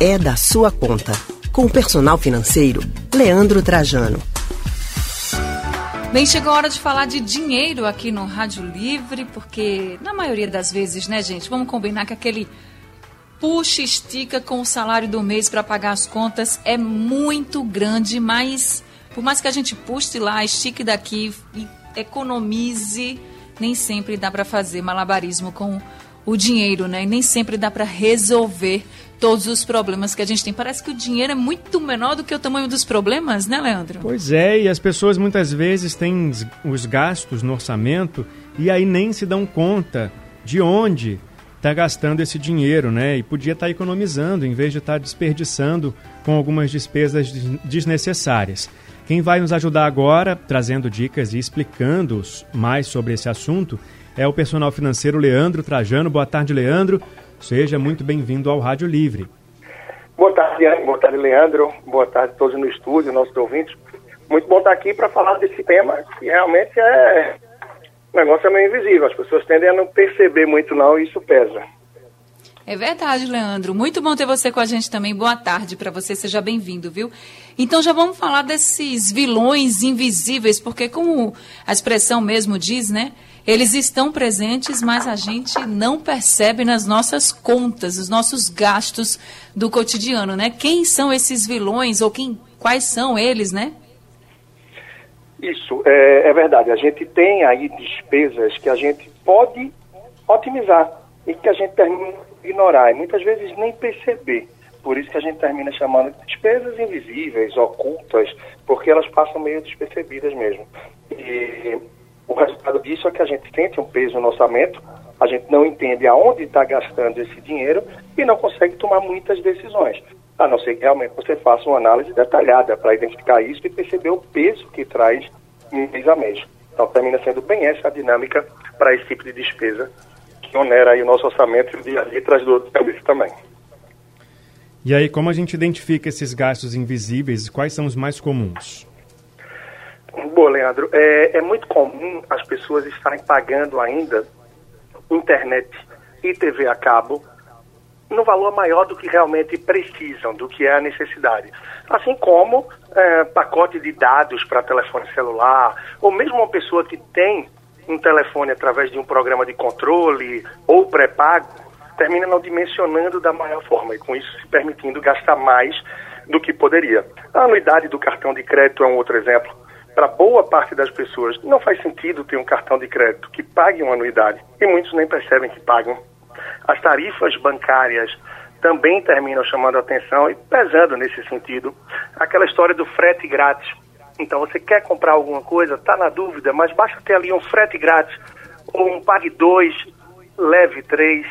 é da sua conta. Com o personal financeiro, Leandro Trajano. Bem, chegou a hora de falar de dinheiro aqui no Rádio Livre, porque na maioria das vezes, né, gente, vamos combinar que aquele puxa estica com o salário do mês para pagar as contas é muito grande, mas por mais que a gente puxe lá, estique daqui e economize, nem sempre dá para fazer malabarismo com o dinheiro, né? E nem sempre dá para resolver todos os problemas que a gente tem. Parece que o dinheiro é muito menor do que o tamanho dos problemas, né, Leandro? Pois é, e as pessoas muitas vezes têm os gastos no orçamento e aí nem se dão conta de onde está gastando esse dinheiro, né? E podia estar tá economizando em vez de estar tá desperdiçando com algumas despesas desnecessárias. Quem vai nos ajudar agora, trazendo dicas e explicando mais sobre esse assunto, é o personal financeiro Leandro Trajano. Boa tarde, Leandro. Seja muito bem-vindo ao Rádio Livre. Boa tarde, boa tarde, Leandro. Boa tarde a todos no estúdio, nossos ouvintes. Muito bom estar aqui para falar desse tema que realmente é. O negócio é meio invisível. As pessoas tendem a não perceber muito, não, e isso pesa. É verdade, Leandro. Muito bom ter você com a gente também. Boa tarde para você, seja bem-vindo, viu? Então já vamos falar desses vilões invisíveis, porque como a expressão mesmo diz, né? Eles estão presentes, mas a gente não percebe nas nossas contas, os nossos gastos do cotidiano, né? Quem são esses vilões ou quem, quais são eles, né? Isso, é, é verdade. A gente tem aí despesas que a gente pode otimizar e que a gente termina ignorar e muitas vezes nem perceber. Por isso que a gente termina chamando de despesas invisíveis, ocultas, porque elas passam meio despercebidas mesmo. E o resultado disso é que a gente sente um peso no orçamento, a gente não entende aonde está gastando esse dinheiro e não consegue tomar muitas decisões. A não ser que realmente você faça uma análise detalhada para identificar isso e perceber o peso que traz mês a mês. Então termina sendo bem essa a dinâmica para esse tipo de despesa que onera aí o nosso orçamento e traz dor de cabeça também. E aí, como a gente identifica esses gastos invisíveis? Quais são os mais comuns? Boa, Leandro. É, é muito comum as pessoas estarem pagando ainda internet e TV a cabo no valor maior do que realmente precisam, do que é a necessidade. Assim como é, pacote de dados para telefone celular, ou mesmo uma pessoa que tem um telefone através de um programa de controle ou pré-pago, termina não dimensionando da maior forma e com isso se permitindo gastar mais do que poderia. A anuidade do cartão de crédito é um outro exemplo para boa parte das pessoas, não faz sentido ter um cartão de crédito que pague uma anuidade e muitos nem percebem que pagam. As tarifas bancárias também terminam chamando a atenção e pesando nesse sentido. Aquela história do frete grátis. Então, você quer comprar alguma coisa, está na dúvida, mas basta ter ali um frete grátis ou um pague dois, leve três.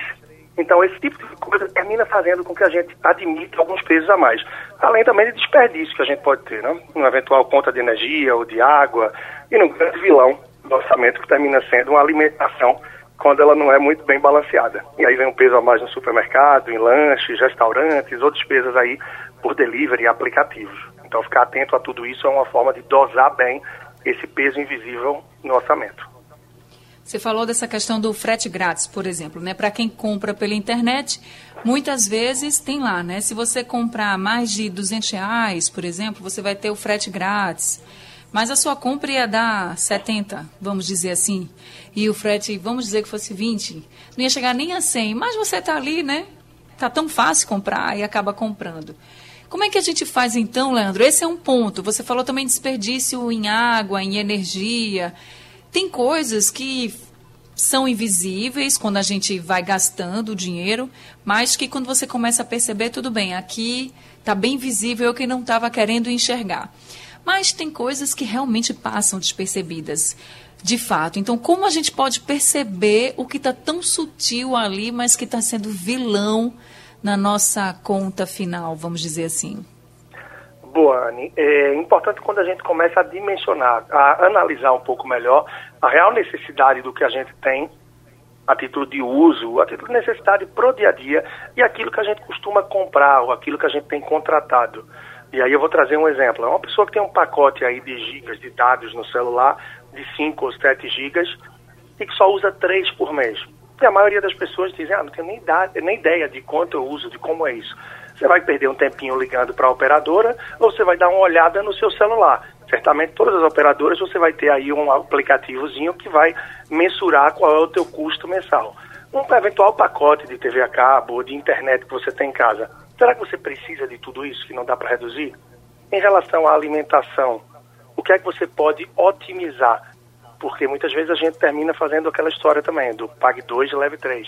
Então, esse tipo de coisa termina fazendo com que a gente admita alguns pesos a mais. Além também de desperdício que a gente pode ter, né? Uma eventual conta de energia ou de água. E no grande vilão do orçamento, que termina sendo uma alimentação quando ela não é muito bem balanceada. E aí vem um peso a mais no supermercado, em lanches, restaurantes, ou despesas aí por delivery e aplicativos. Então, ficar atento a tudo isso é uma forma de dosar bem esse peso invisível no orçamento. Você falou dessa questão do frete grátis, por exemplo, né? Para quem compra pela internet, muitas vezes tem lá, né? Se você comprar mais de 200 reais, por exemplo, você vai ter o frete grátis. Mas a sua compra ia dar 70, vamos dizer assim. E o frete, vamos dizer que fosse 20, não ia chegar nem a 100. Mas você está ali, né? Tá tão fácil comprar e acaba comprando. Como é que a gente faz então, Leandro? Esse é um ponto. Você falou também de desperdício em água, em energia. Tem coisas que são invisíveis quando a gente vai gastando o dinheiro, mas que quando você começa a perceber, tudo bem, aqui está bem visível que não estava querendo enxergar. Mas tem coisas que realmente passam despercebidas, de fato. Então, como a gente pode perceber o que está tão sutil ali, mas que está sendo vilão na nossa conta final, vamos dizer assim? Boa, Anne. É importante quando a gente começa a dimensionar, a analisar um pouco melhor a real necessidade do que a gente tem a título de uso, a título de necessidade pro dia a dia e aquilo que a gente costuma comprar ou aquilo que a gente tem contratado. E aí eu vou trazer um exemplo. É uma pessoa que tem um pacote aí de gigas de dados no celular, de 5 ou 7 gigas, e que só usa 3 por mês. E a maioria das pessoas dizem, ah, não tenho nem, idade, nem ideia de quanto eu uso, de como é isso. Você vai perder um tempinho ligando para a operadora ou você vai dar uma olhada no seu celular. Certamente todas as operadoras você vai ter aí um aplicativozinho que vai mensurar qual é o teu custo mensal. Um eventual pacote de TV a cabo ou de internet que você tem em casa, será que você precisa de tudo isso que não dá para reduzir? Em relação à alimentação, o que é que você pode otimizar? Porque muitas vezes a gente termina fazendo aquela história também do pague dois, leve três.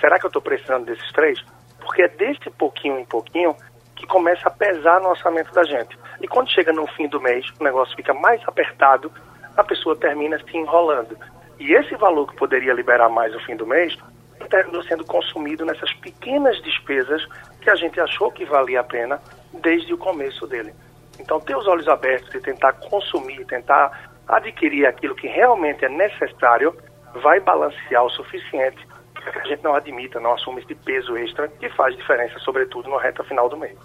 Será que eu estou precisando desses três? Porque é desse pouquinho em pouquinho que começa a pesar no orçamento da gente. E quando chega no fim do mês, o negócio fica mais apertado, a pessoa termina se enrolando. E esse valor que poderia liberar mais no fim do mês terminou sendo consumido nessas pequenas despesas que a gente achou que valia a pena desde o começo dele. Então, ter os olhos abertos e tentar consumir, tentar adquirir aquilo que realmente é necessário, vai balancear o suficiente a gente não admita, não assuma esse peso extra que faz diferença, sobretudo no reta final do mês.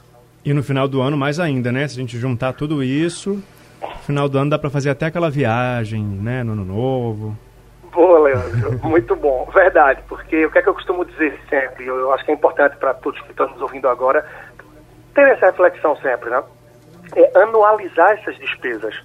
E no final do ano, mais ainda, né? Se a gente juntar tudo isso, no final do ano dá para fazer até aquela viagem, né? No ano novo. Boa, Leandro. Muito bom. Verdade, porque o que é que eu costumo dizer sempre, eu acho que é importante para todos que estão nos ouvindo agora, ter essa reflexão sempre, né? É anualizar essas despesas.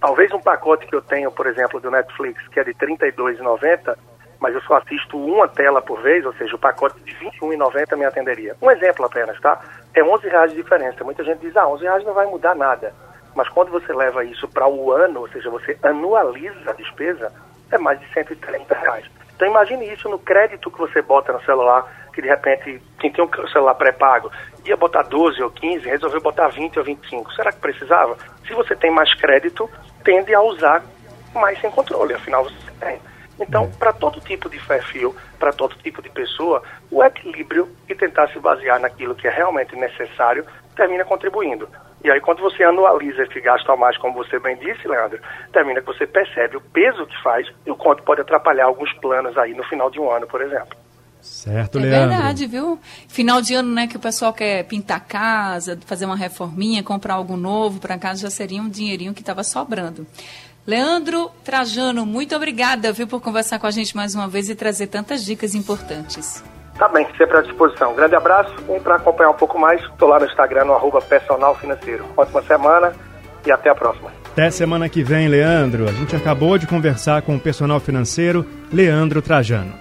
Talvez um pacote que eu tenho, por exemplo, do Netflix, que é de R$ 32,90, mas eu só assisto uma tela por vez, ou seja, o pacote de R$ 21,90 me atenderia. Um exemplo apenas, tá? É 11 reais de diferença. Muita gente diz, ah, 11 reais não vai mudar nada. Mas quando você leva isso para o ano, ou seja, você anualiza a despesa, é mais de 130 reais. Então imagine isso no crédito que você bota no celular, que de repente, quem tem um celular pré-pago, ia botar 12 ou 15, resolveu botar 20 ou 25. Será que precisava? Se você tem mais crédito, tende a usar mais sem controle, afinal você tem. Então, para todo tipo de perfil, para todo tipo de pessoa, o equilíbrio e tentar se basear naquilo que é realmente necessário termina contribuindo. E aí, quando você anualiza esse gasto a mais, como você bem disse, Leandro, termina que você percebe o peso que faz e o quanto pode atrapalhar alguns planos aí no final de um ano, por exemplo. Certo, é Leandro. verdade, viu? Final de ano, né, que o pessoal quer pintar casa, fazer uma reforminha, comprar algo novo para casa, já seria um dinheirinho que estava sobrando. Leandro Trajano, muito obrigada, viu, por conversar com a gente mais uma vez e trazer tantas dicas importantes. Tá bem, sempre à disposição. grande abraço e para acompanhar um pouco mais, estou lá no Instagram, no arroba personal financeiro. Ótima semana e até a próxima. Até semana que vem, Leandro. A gente acabou de conversar com o personal financeiro Leandro Trajano.